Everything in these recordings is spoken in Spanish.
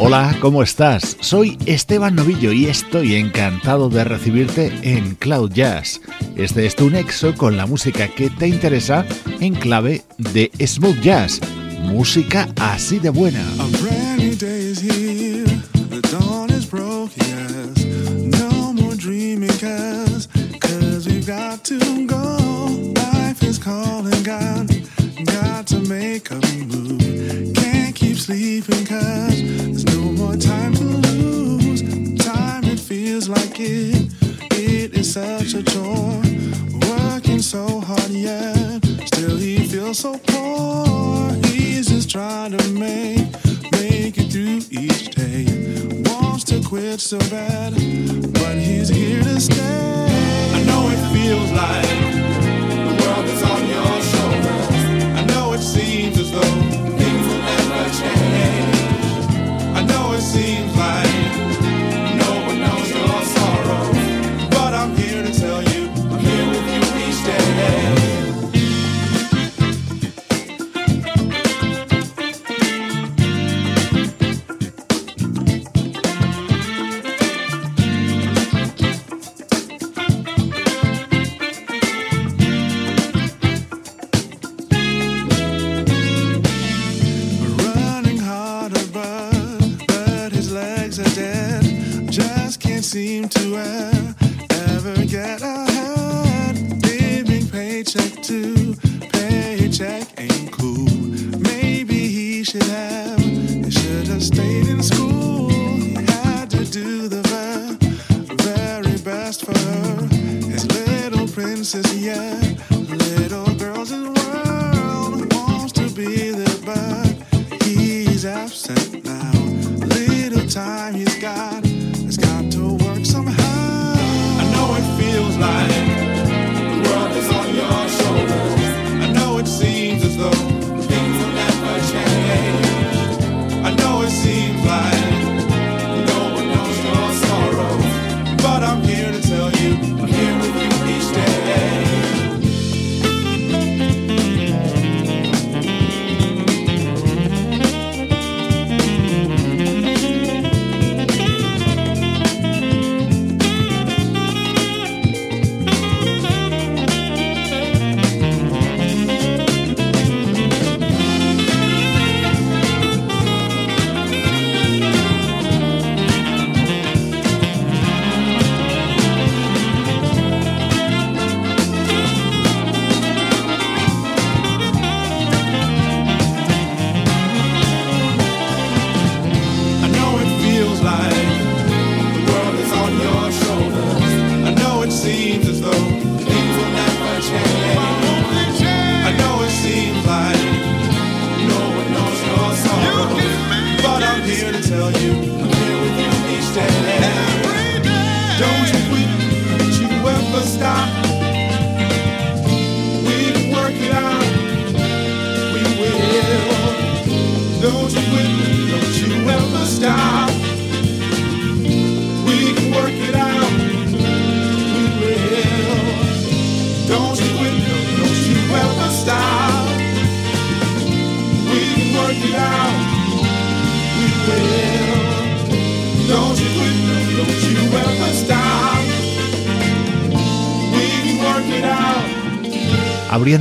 Hola, ¿cómo estás? Soy Esteban Novillo y estoy encantado de recibirte en Cloud Jazz. Este es tu nexo con la música que te interesa en clave de smooth jazz, música así de buena.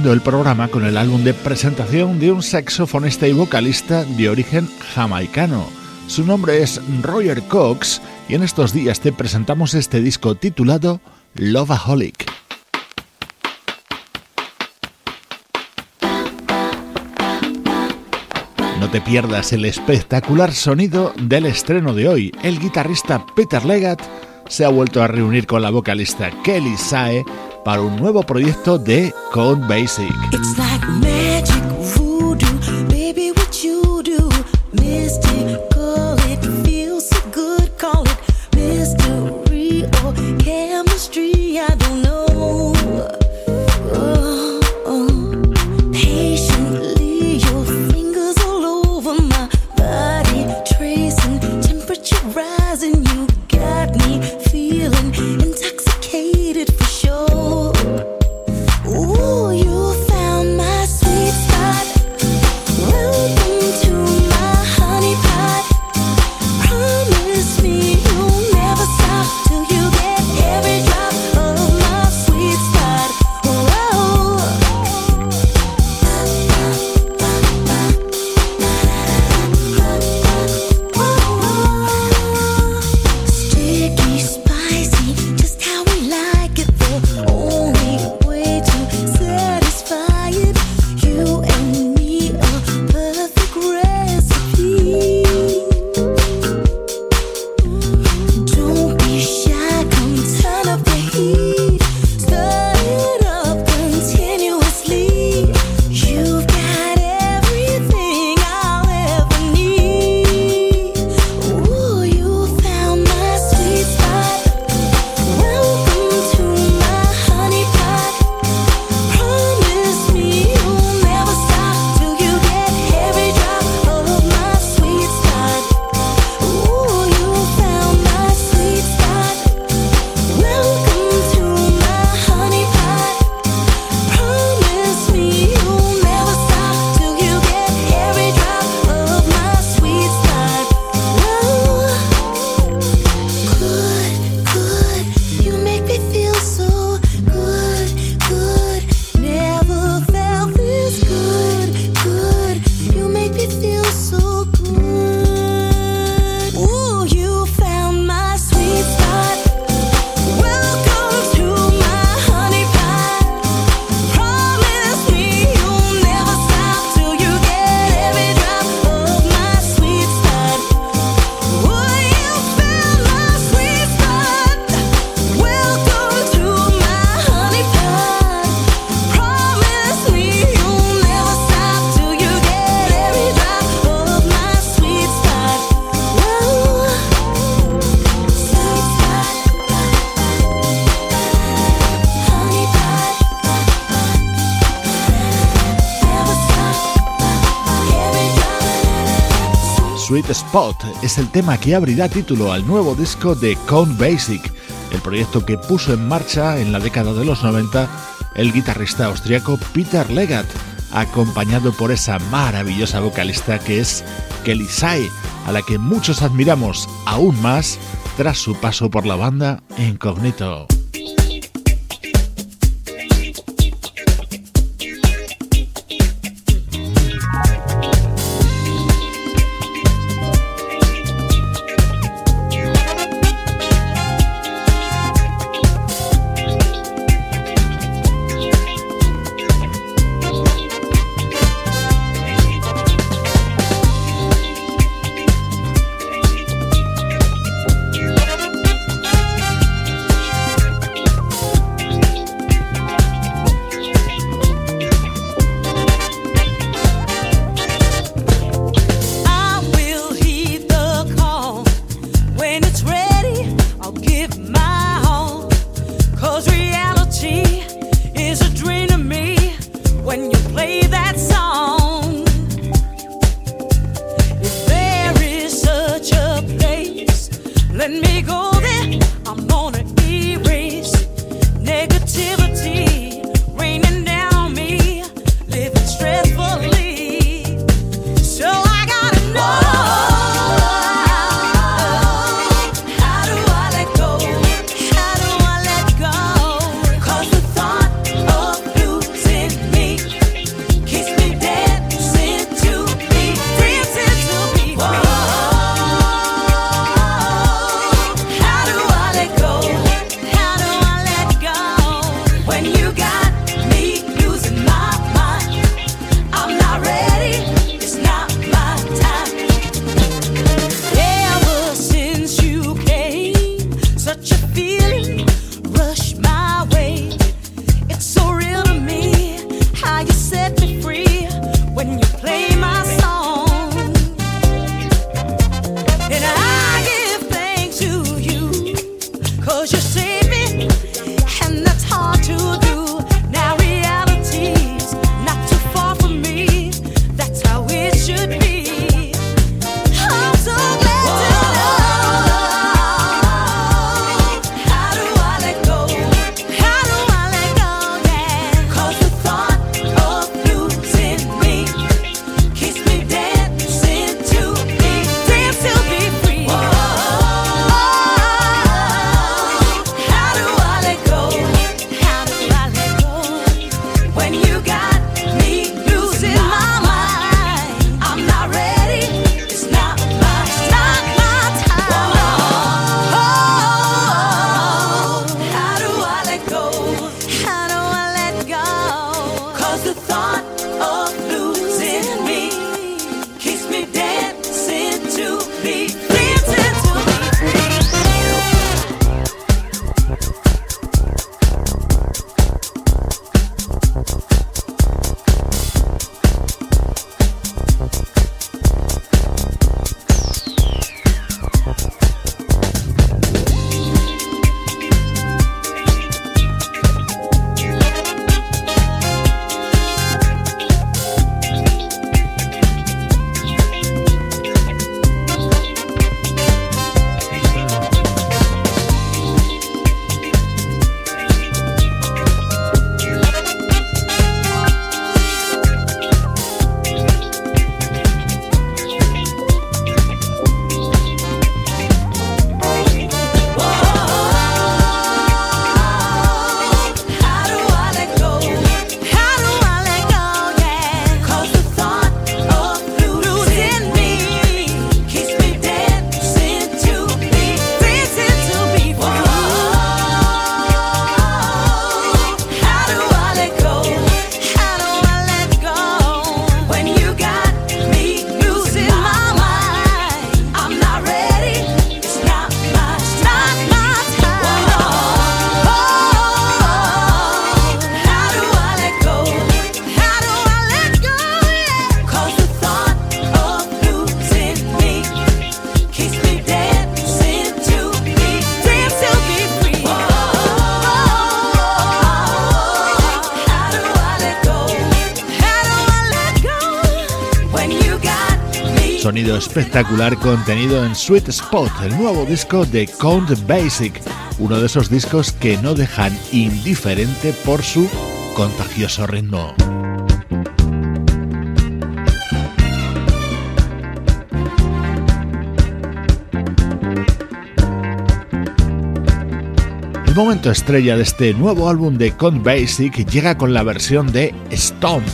el programa con el álbum de presentación de un saxofonista y vocalista de origen jamaicano. Su nombre es Roger Cox y en estos días te presentamos este disco titulado Lovaholic. No te pierdas el espectacular sonido del estreno de hoy. El guitarrista Peter Legat se ha vuelto a reunir con la vocalista Kelly Sae para un nuevo proyecto de Code Basic. Spot es el tema que abrirá título al nuevo disco de Count Basic, el proyecto que puso en marcha en la década de los 90 el guitarrista austriaco Peter Legat, acompañado por esa maravillosa vocalista que es Kelly Sai, a la que muchos admiramos aún más tras su paso por la banda Incognito. Let me go. Sonido espectacular contenido en Sweet Spot, el nuevo disco de Count Basic, uno de esos discos que no dejan indiferente por su contagioso ritmo. El momento estrella de este nuevo álbum de Count Basic llega con la versión de Stomp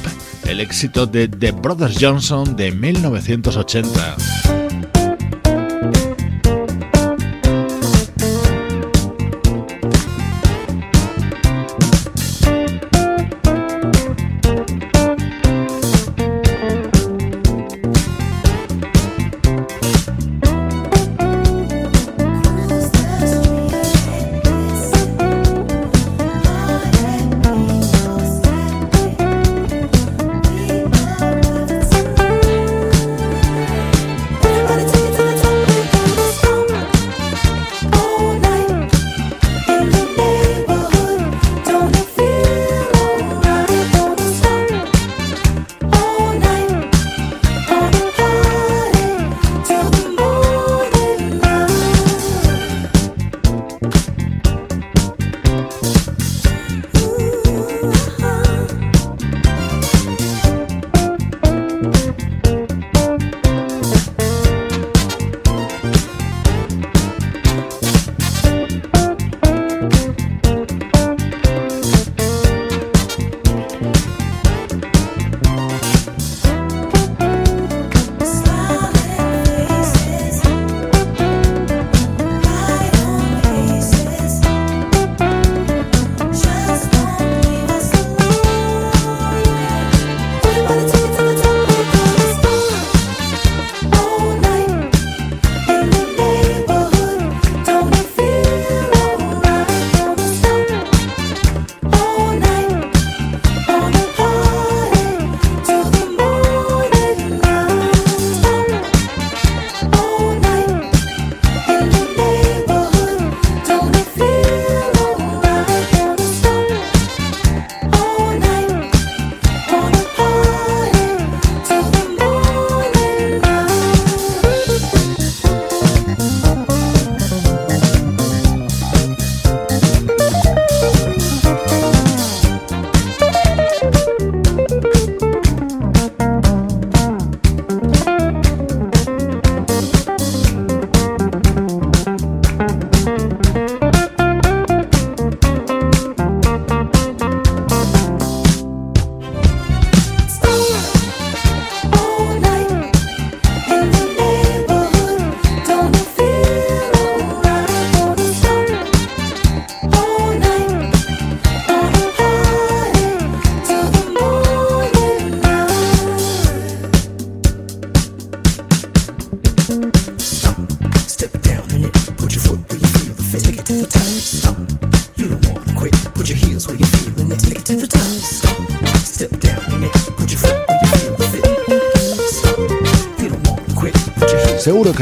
el éxito de The Brothers Johnson de 1980.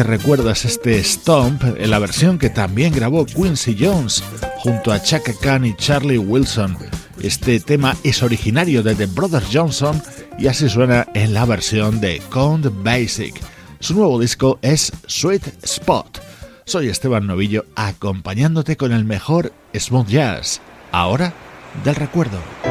Recuerdas este Stomp en la versión que también grabó Quincy Jones junto a Chaka Khan y Charlie Wilson. Este tema es originario de The Brothers Johnson y así suena en la versión de Count Basic. Su nuevo disco es Sweet Spot. Soy Esteban Novillo acompañándote con el mejor smooth jazz. Ahora del recuerdo.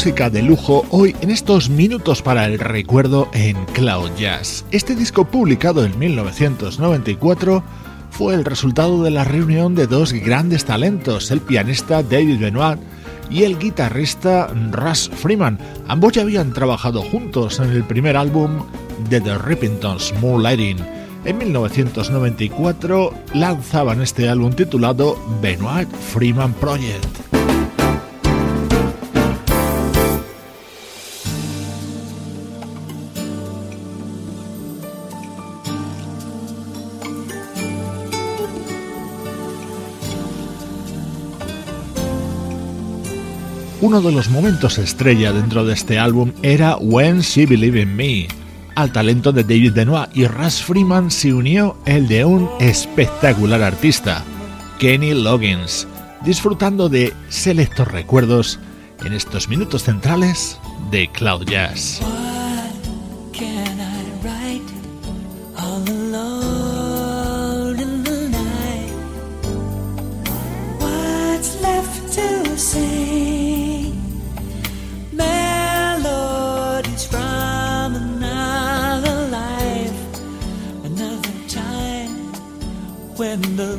Música de lujo hoy en estos minutos para el recuerdo en Cloud Jazz. Este disco publicado en 1994 fue el resultado de la reunión de dos grandes talentos, el pianista David Benoit y el guitarrista Russ Freeman. Ambos ya habían trabajado juntos en el primer álbum de The Rippingtons, Moonlighting. En 1994 lanzaban este álbum titulado Benoit Freeman Project. Uno de los momentos estrella dentro de este álbum era When She Believed in Me. Al talento de David Benoit y Russ Freeman se unió el de un espectacular artista, Kenny Loggins, disfrutando de selectos recuerdos en estos minutos centrales de Cloud Jazz. Me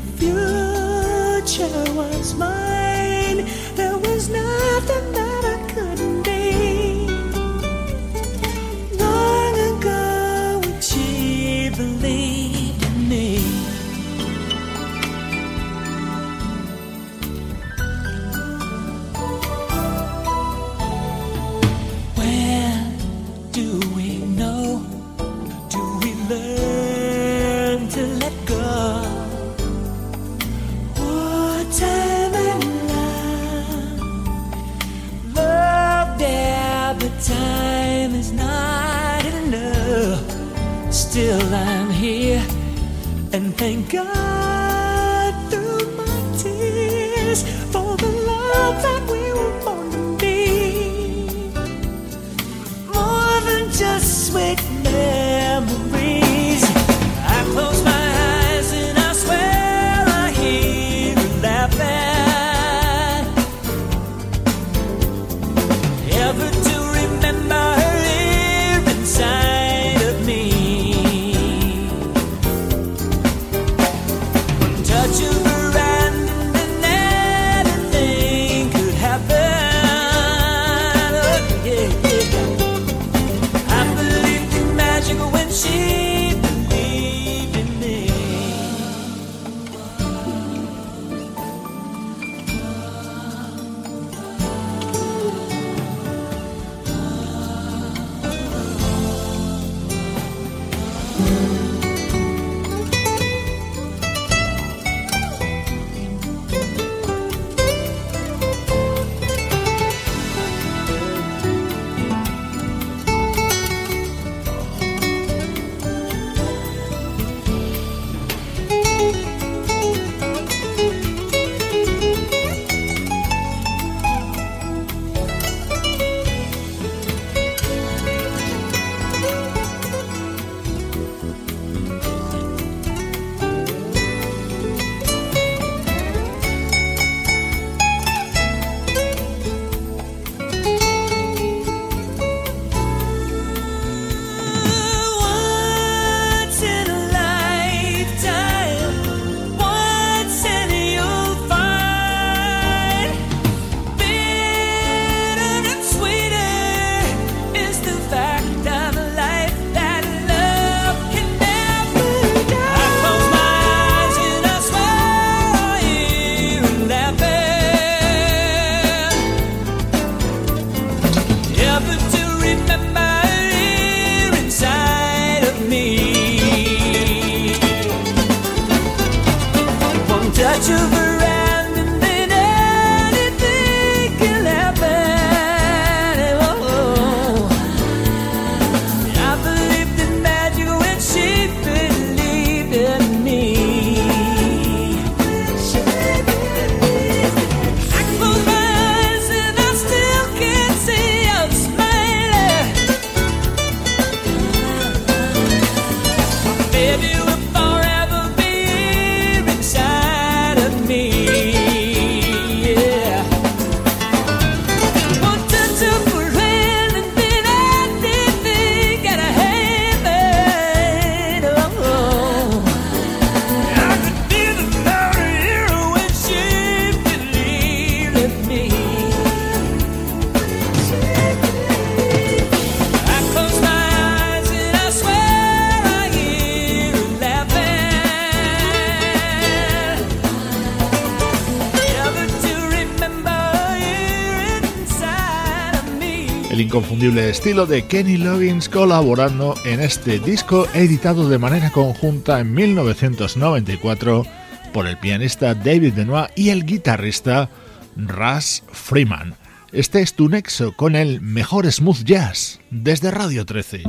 inconfundible estilo de Kenny Loggins colaborando en este disco editado de manera conjunta en 1994 por el pianista David Benoit y el guitarrista Russ Freeman. Este es tu nexo con el mejor smooth jazz desde Radio 13.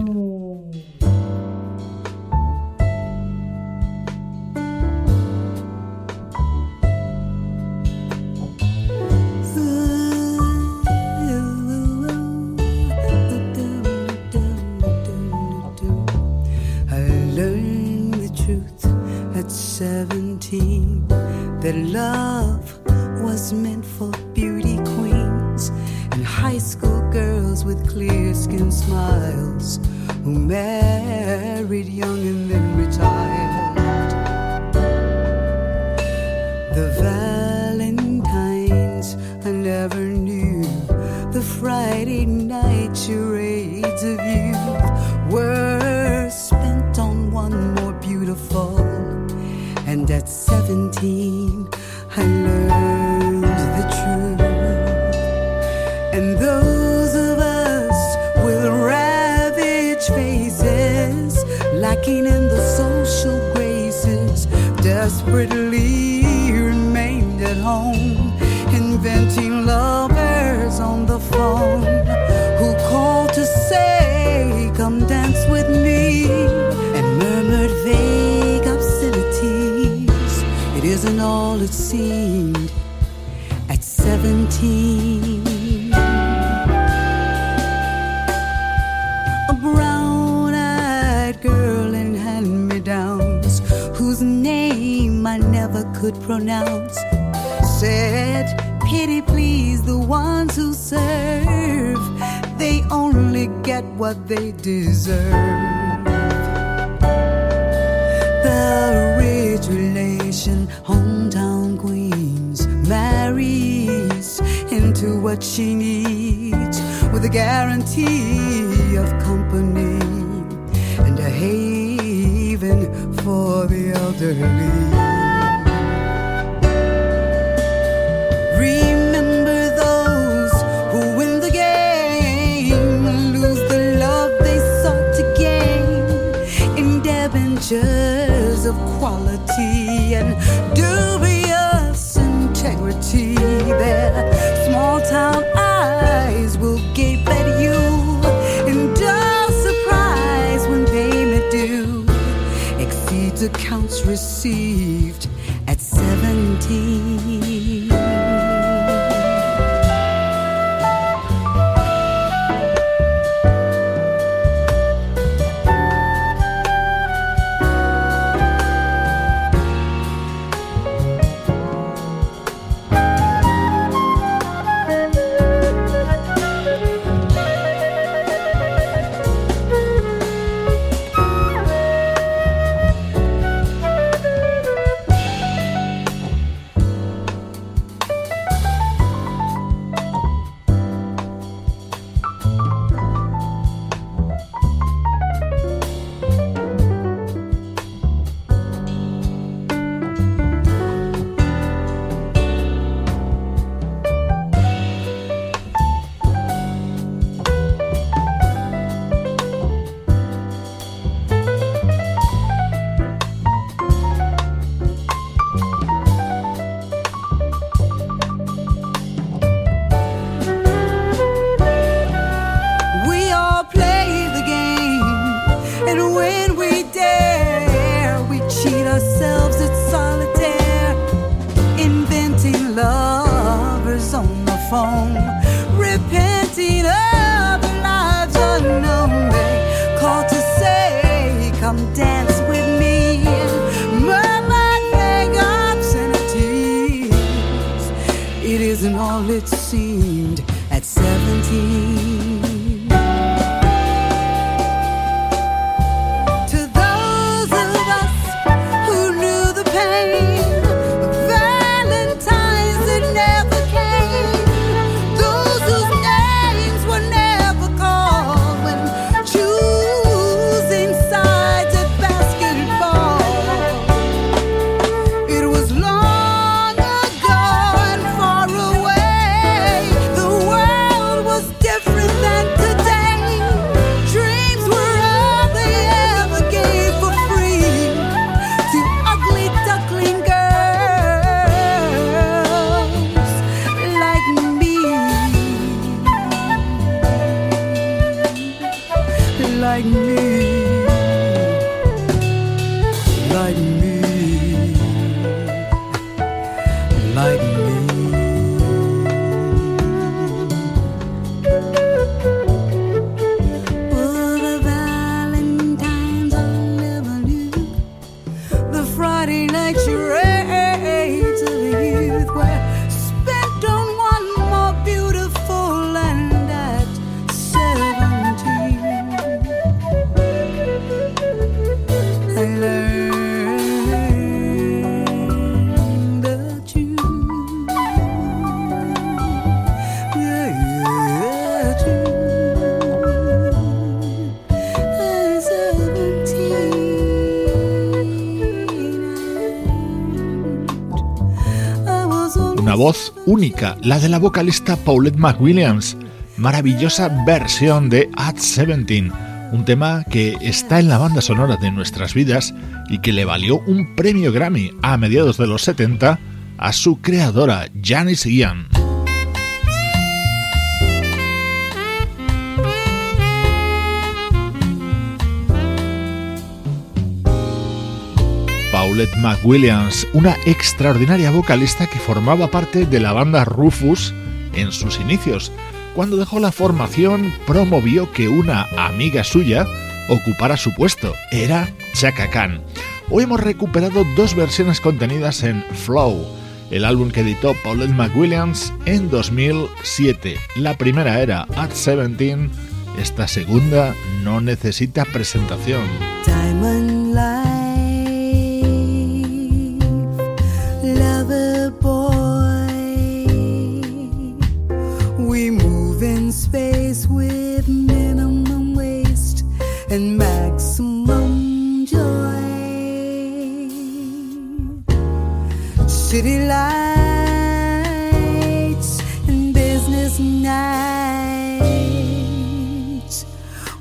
That love was meant for beauty queens and high school girls with clear skin smiles who married young and then retired. The Valentines I never knew, the Friday night 17, I learned the truth. And those of us with ravaged faces, lacking in the social graces, desperately remained at home, inventing lovers on the phone who called to say, it seemed at 17. A brown eyed girl in hand me downs, whose name I never could pronounce, said, Pity please the ones who serve, they only get what they deserve. The rich relation, into what she needs with a guarantee of company and a haven for the elderly. Remember those who win the game lose the love they sought to gain. Indebentures of quality and dubious received la de la vocalista Paulette McWilliams. Maravillosa versión de At 17, un tema que está en la banda sonora de nuestras vidas y que le valió un premio Grammy a mediados de los 70 a su creadora, Janice Ian. Paulette McWilliams, una extraordinaria vocalista que formaba parte de la banda Rufus en sus inicios. Cuando dejó la formación, promovió que una amiga suya ocupara su puesto. Era Chaka Khan. Hoy hemos recuperado dos versiones contenidas en Flow, el álbum que editó Paulette McWilliams en 2007. La primera era At 17, esta segunda no necesita presentación. City lights and business nights.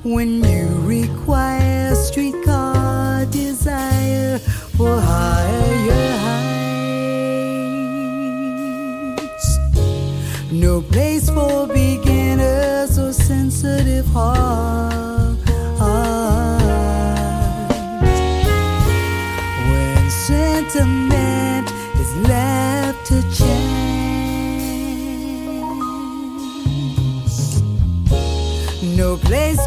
When you require streetcar desire for higher heights. No place for beginners or sensitive hearts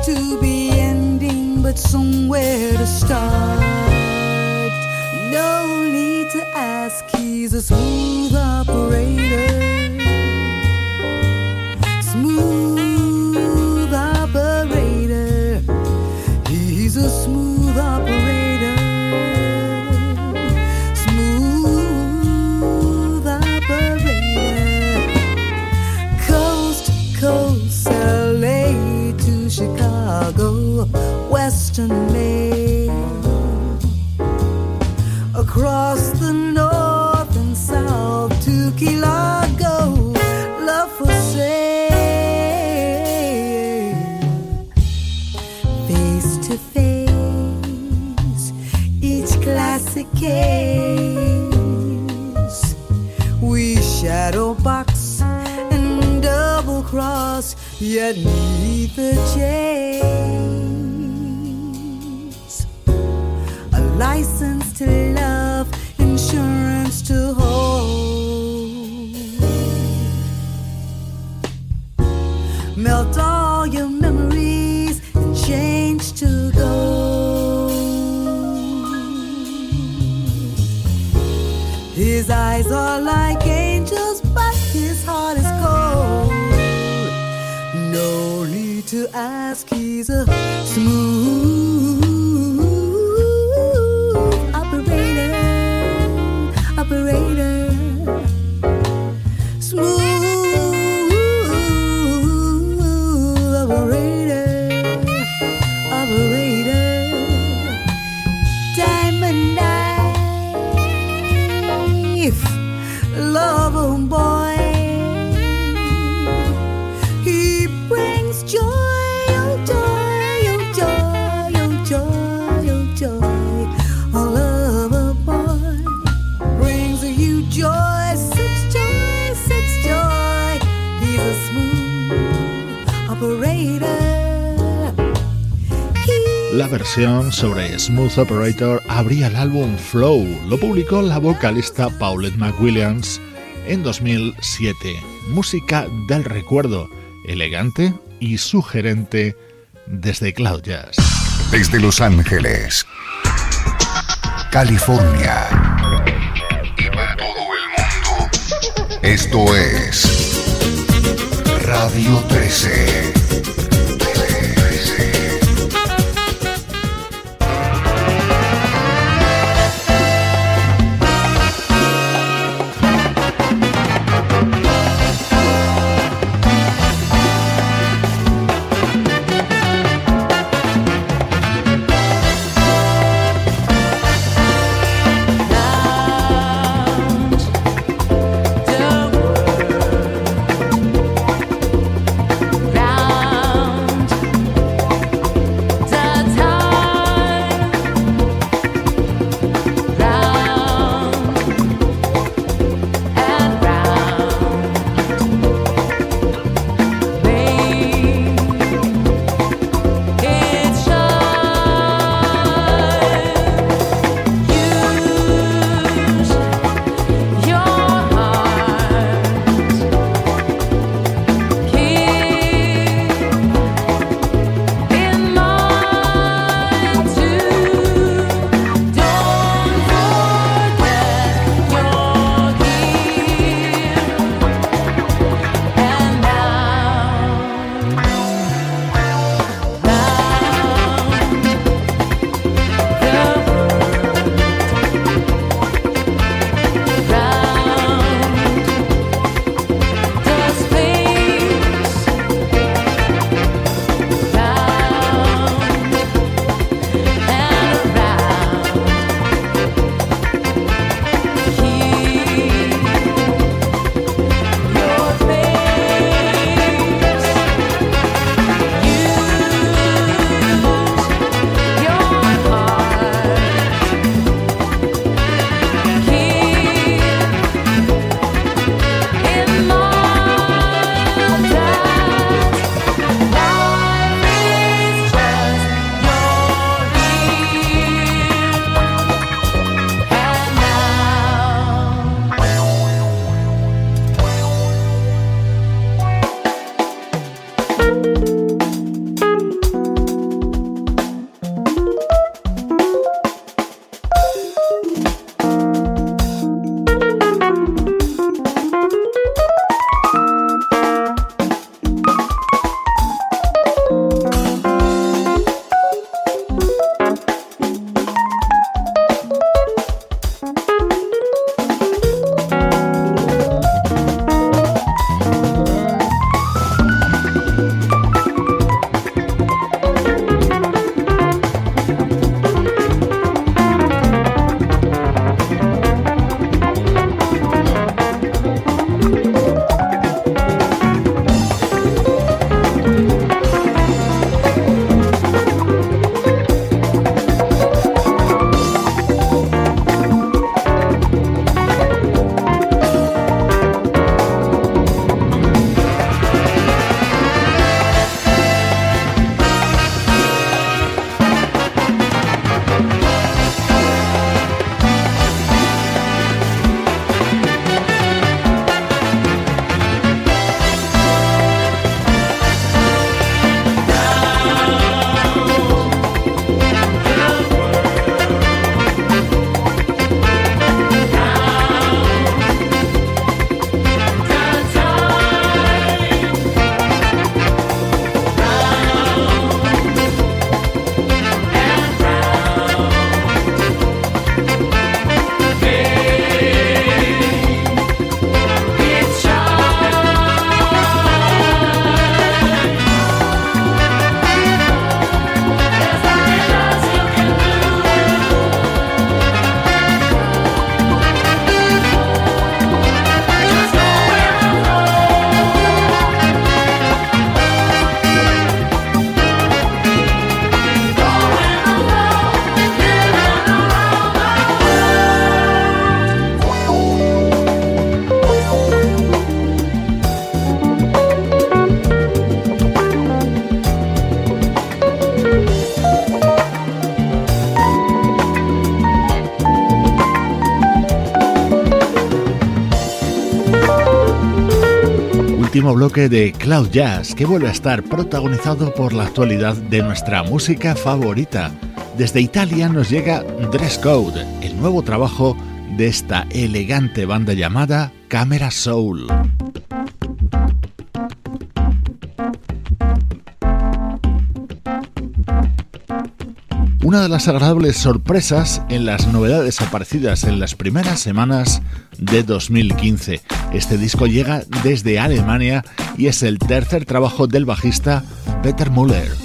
to be ending, but somewhere to start. No need to ask, he's a smooth operator. Across the north and south to Key Largo, love for sale, face to face, each classic case. We shadow box and double cross, yet neither change. Melt all your memories and change to gold. His eyes are like angels, but his heart is cold. No need to ask, he's a smooth. Versión sobre Smooth Operator abría el álbum Flow. Lo publicó la vocalista Paulette McWilliams en 2007. Música del recuerdo, elegante y sugerente desde Cloud Jazz. Desde Los Ángeles, California y para todo el mundo. Esto es Radio 13. Bloque de Cloud Jazz, que vuelve a estar protagonizado por la actualidad de nuestra música favorita. Desde Italia nos llega Dress Code, el nuevo trabajo de esta elegante banda llamada Camera Soul. Una de las agradables sorpresas en las novedades aparecidas en las primeras semanas de 2015. Este disco llega desde Alemania y es el tercer trabajo del bajista Peter Müller.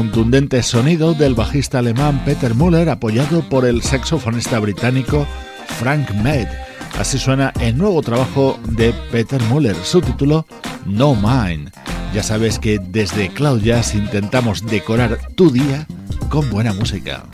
Contundente sonido del bajista alemán Peter Müller apoyado por el saxofonista británico Frank Med. Así suena el nuevo trabajo de Peter Muller, su título No Mine. Ya sabes que desde Cloud intentamos decorar tu día con buena música.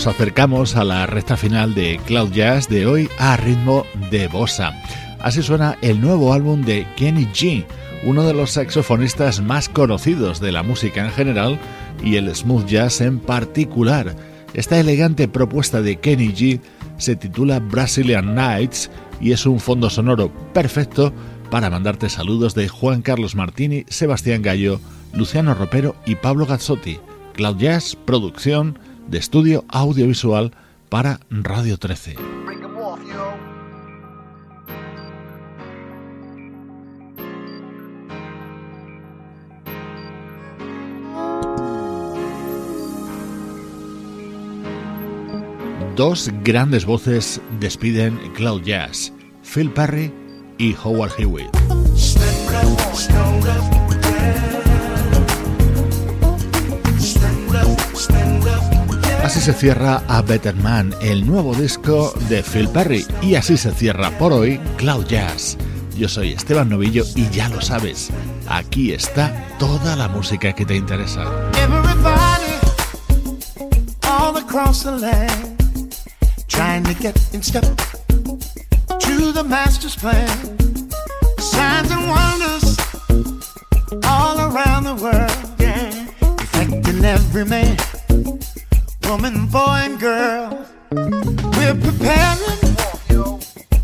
Nos acercamos a la recta final de Cloud Jazz de hoy a ritmo de bossa. Así suena el nuevo álbum de Kenny G, uno de los saxofonistas más conocidos de la música en general y el smooth jazz en particular. Esta elegante propuesta de Kenny G se titula Brazilian Nights y es un fondo sonoro perfecto para mandarte saludos de Juan Carlos Martini, Sebastián Gallo, Luciano Ropero y Pablo Gazzotti. Cloud Jazz, producción de estudio audiovisual para Radio 13. Dos grandes voces despiden Cloud Jazz, Phil Perry y Howard Hewitt. Así se cierra A Better Man, el nuevo disco de Phil Perry, y así se cierra por hoy Cloud Jazz. Yo soy Esteban Novillo y ya lo sabes, aquí está toda la música que te interesa. Everybody, all across the land, trying to get in step to the master's plan. Signs and wonders all around the world, yeah, affecting every man. Woman, boy, and girl. We're preparing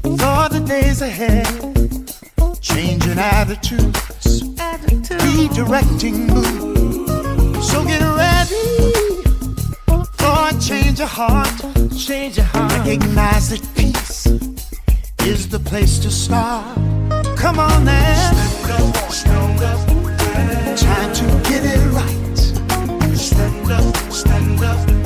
for the days ahead, changing attitudes, redirecting mood. So get ready for a change of heart. Change of heart. Recognize that peace is the place to start. Come on now. Time to get it right. Stand up, stand up.